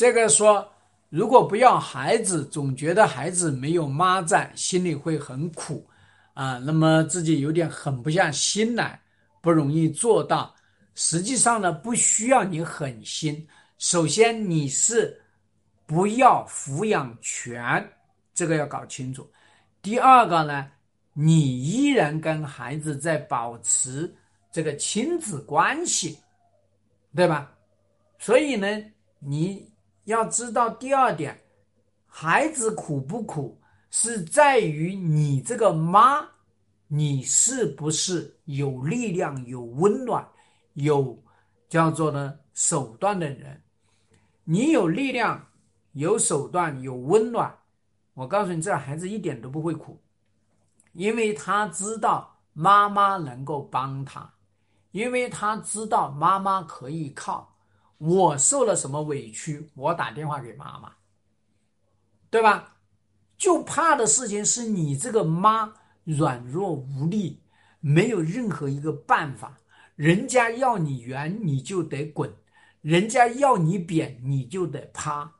这个说，如果不要孩子，总觉得孩子没有妈在，心里会很苦啊。那么自己有点狠不下心来，不容易做到。实际上呢，不需要你狠心。首先，你是不要抚养权，这个要搞清楚。第二个呢，你依然跟孩子在保持这个亲子关系，对吧？所以呢，你要知道第二点，孩子苦不苦，是在于你这个妈，你是不是有力量、有温暖、有叫做呢手段的人？你有力量、有手段、有温暖，我告诉你，这孩子一点都不会苦，因为他知道妈妈能够帮他，因为他知道妈妈可以靠。我受了什么委屈，我打电话给妈妈，对吧？就怕的事情是你这个妈软弱无力，没有任何一个办法。人家要你圆，你就得滚；人家要你扁，你就得趴。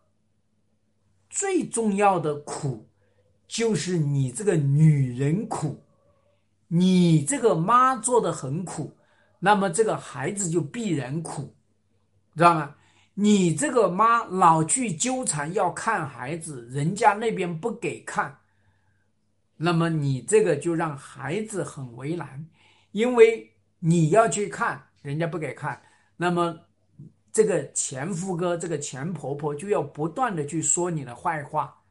最重要的苦，就是你这个女人苦，你这个妈做的很苦，那么这个孩子就必然苦。知道吗？你这个妈老去纠缠要看孩子，人家那边不给看，那么你这个就让孩子很为难，因为你要去看，人家不给看，那么这个前夫哥、这个前婆婆就要不断的去说你的坏话，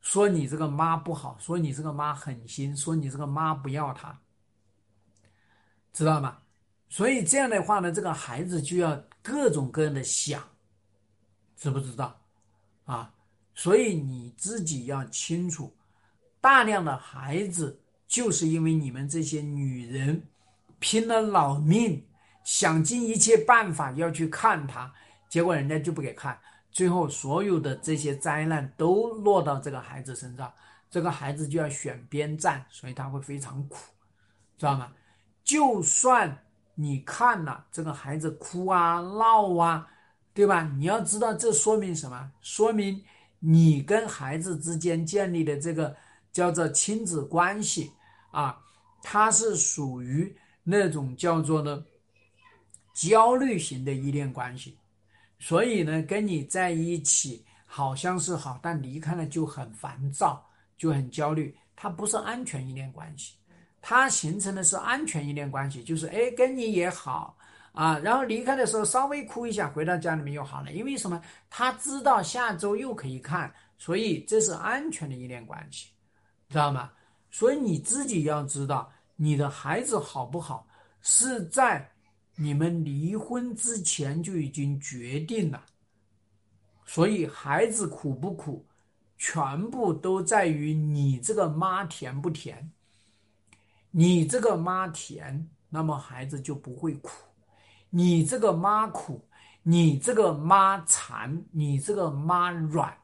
说你这个妈不好，说你这个妈狠心，说你这个妈不要他，知道吗？所以这样的话呢，这个孩子就要。各种各样的想，知不知道啊？所以你自己要清楚，大量的孩子就是因为你们这些女人拼了老命，想尽一切办法要去看他，结果人家就不给看，最后所有的这些灾难都落到这个孩子身上，这个孩子就要选边站，所以他会非常苦，知道吗？就算。你看了这个孩子哭啊闹啊，对吧？你要知道这说明什么？说明你跟孩子之间建立的这个叫做亲子关系啊，它是属于那种叫做呢焦虑型的依恋关系。所以呢，跟你在一起好像是好，但离开了就很烦躁，就很焦虑。它不是安全依恋关系。它形成的是安全依恋关系，就是哎跟你也好啊，然后离开的时候稍微哭一下，回到家里面又好了，因为什么？他知道下周又可以看，所以这是安全的依恋关系，知道吗？所以你自己要知道，你的孩子好不好，是在你们离婚之前就已经决定了，所以孩子苦不苦，全部都在于你这个妈甜不甜。你这个妈甜，那么孩子就不会苦；你这个妈苦，你这个妈馋，你这个妈软，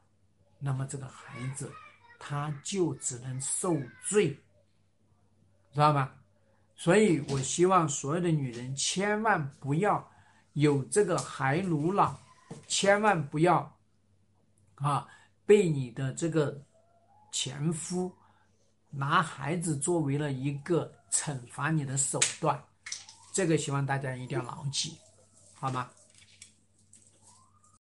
那么这个孩子他就只能受罪，知道吗？所以我希望所有的女人千万不要有这个孩奴了，千万不要啊被你的这个前夫。拿孩子作为了一个惩罚你的手段，这个希望大家一定要牢记，好吗？